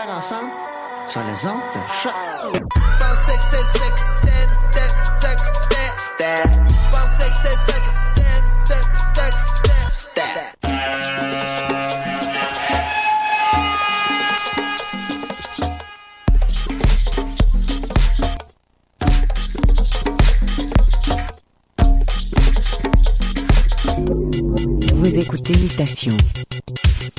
Faire ensemble sur les ondes de choc. Vous écoutez Mutation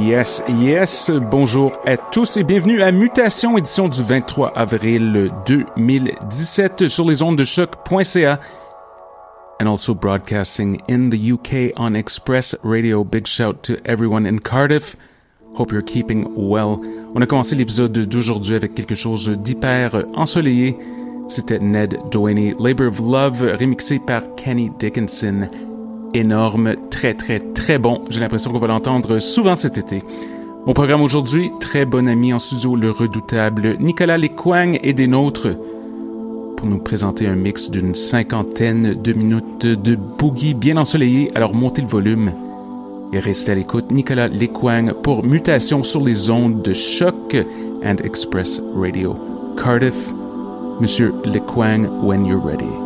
Yes, yes. Bonjour à tous et bienvenue à Mutation, édition du 23 avril 2017 sur les ondes de choc.ca and also broadcasting in the UK on Express Radio. Big shout to everyone in Cardiff. Hope you're keeping well. On a commencé l'épisode d'aujourd'hui avec quelque chose d'hyper ensoleillé. C'était Ned Doheny, Labor of Love, remixé par Kenny Dickinson énorme, très très très bon. J'ai l'impression qu'on va l'entendre souvent cet été. Au programme aujourd'hui, très bon ami en studio, le redoutable Nicolas Lequang et des nôtres pour nous présenter un mix d'une cinquantaine de minutes de boogie bien ensoleillé. Alors montez le volume et restez à l'écoute. Nicolas Lequang pour Mutation sur les ondes de choc and Express Radio. Cardiff, Monsieur Lequang, when you're ready.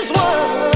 this world.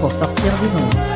Pour sortir des ondes.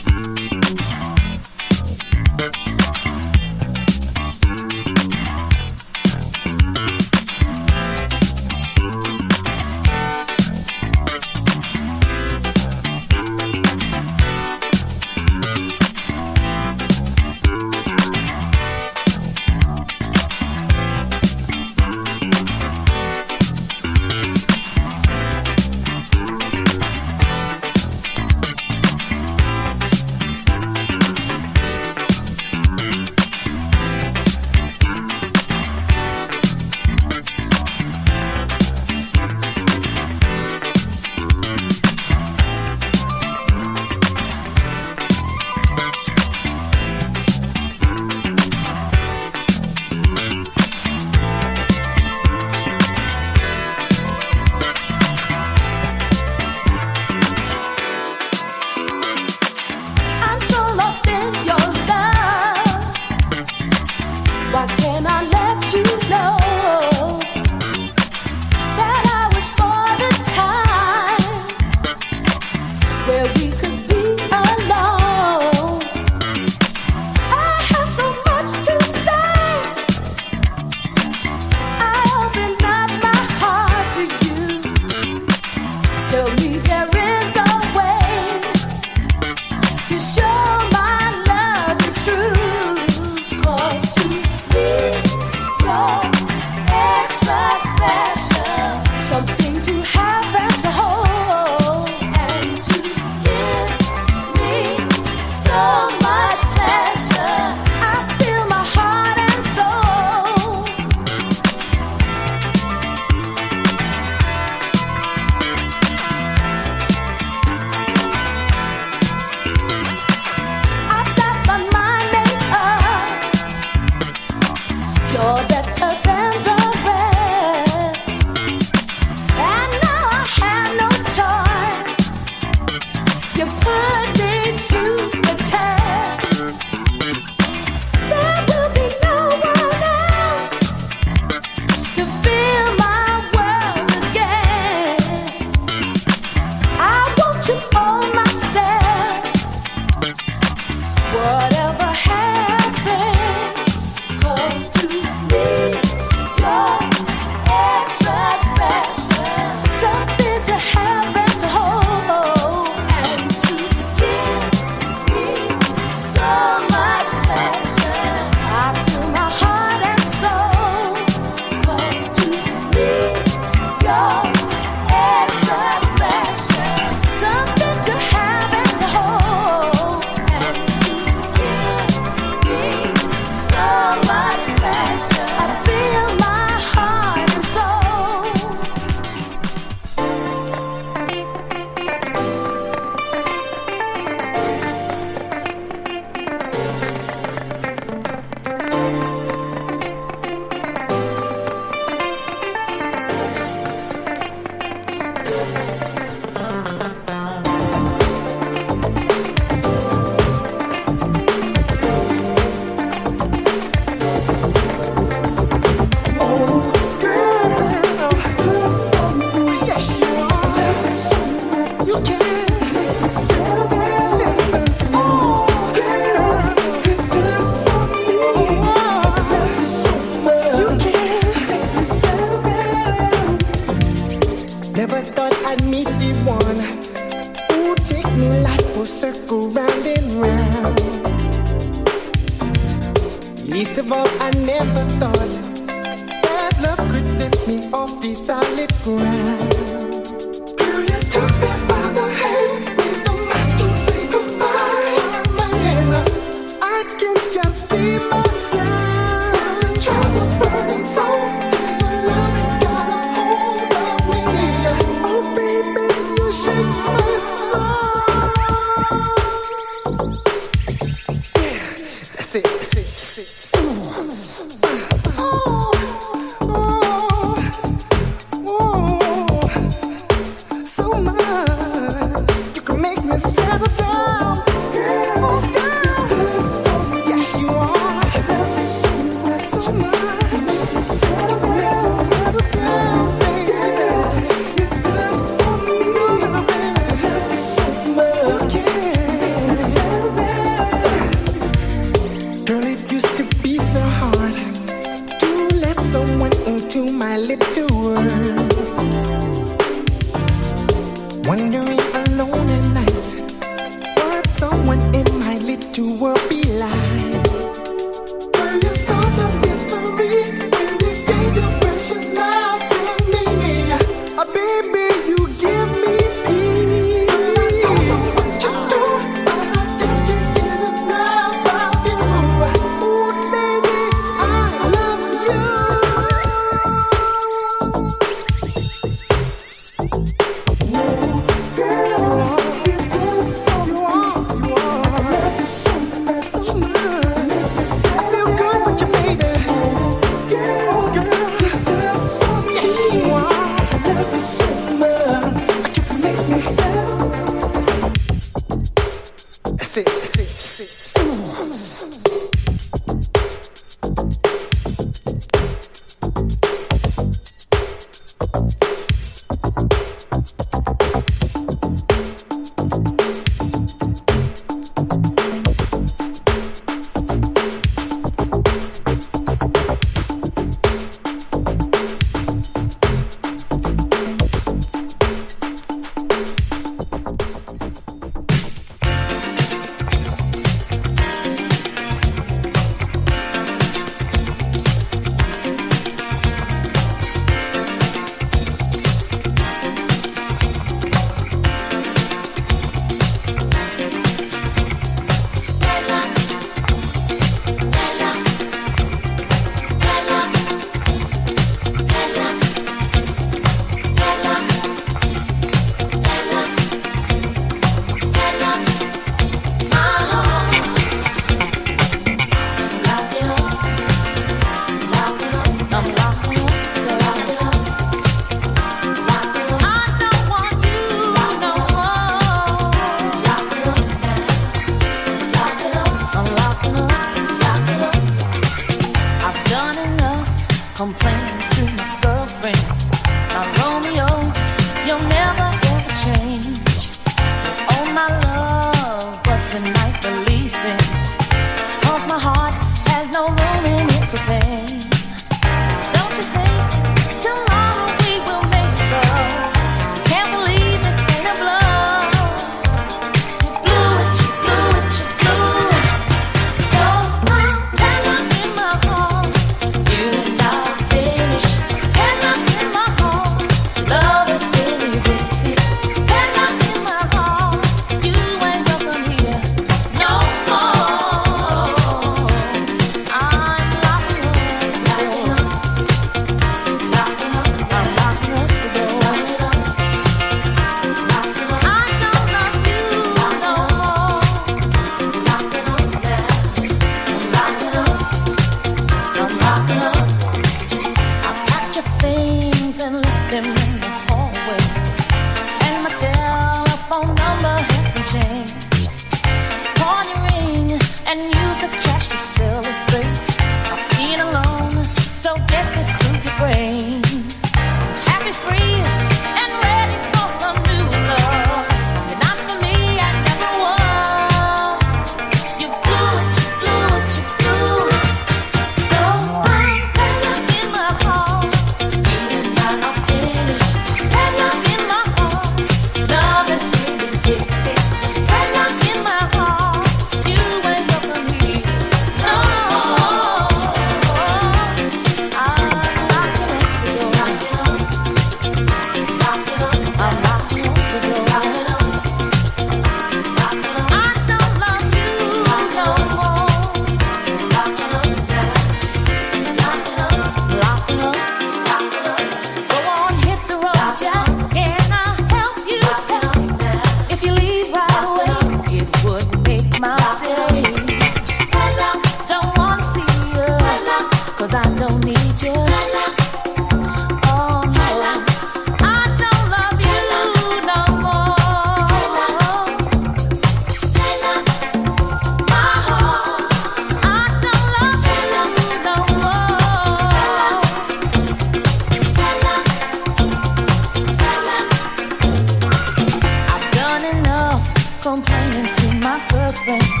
complaining to my girlfriend.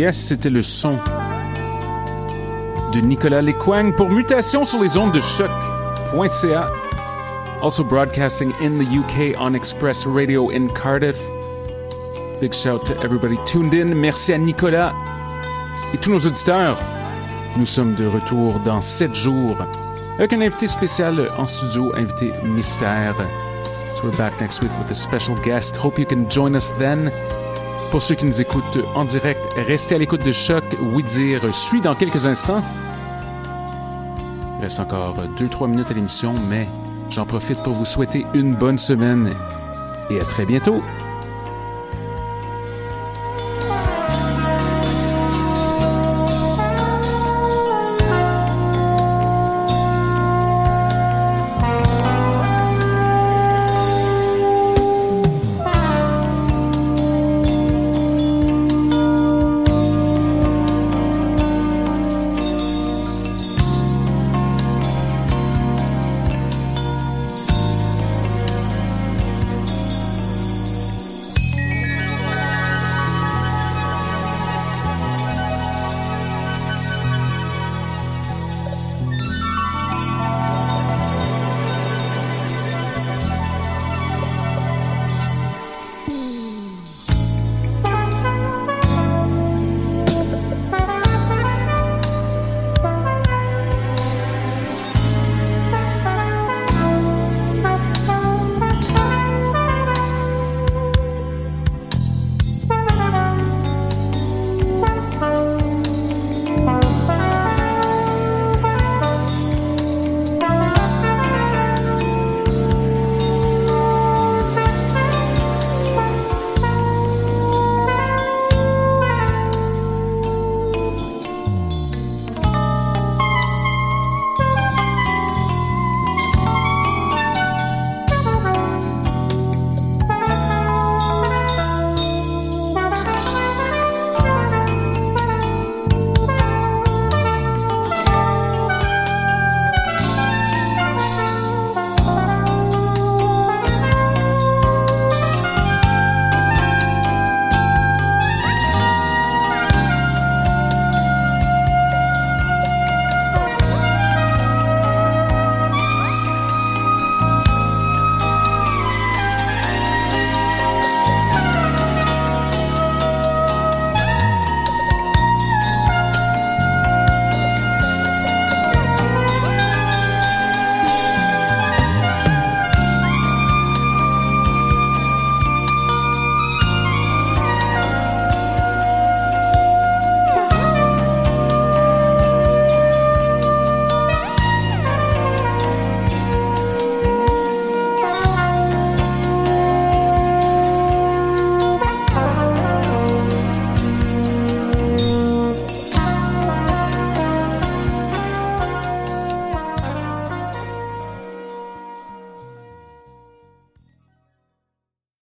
Yes, c'était le son de Nicolas Lequang pour Mutation sur les ondes de choc.ca. Also broadcasting in the UK on Express Radio in Cardiff. Big shout to everybody tuned in. Merci à Nicolas et tous nos auditeurs. Nous sommes de retour dans 7 jours avec un invité spécial en studio, invité mystère. So we're back next week with a special guest. Hope you can join us then. Pour ceux qui nous écoutent en direct, restez à l'écoute de Choc. Oui dire suit dans quelques instants. Il reste encore 2-3 minutes à l'émission, mais j'en profite pour vous souhaiter une bonne semaine et à très bientôt.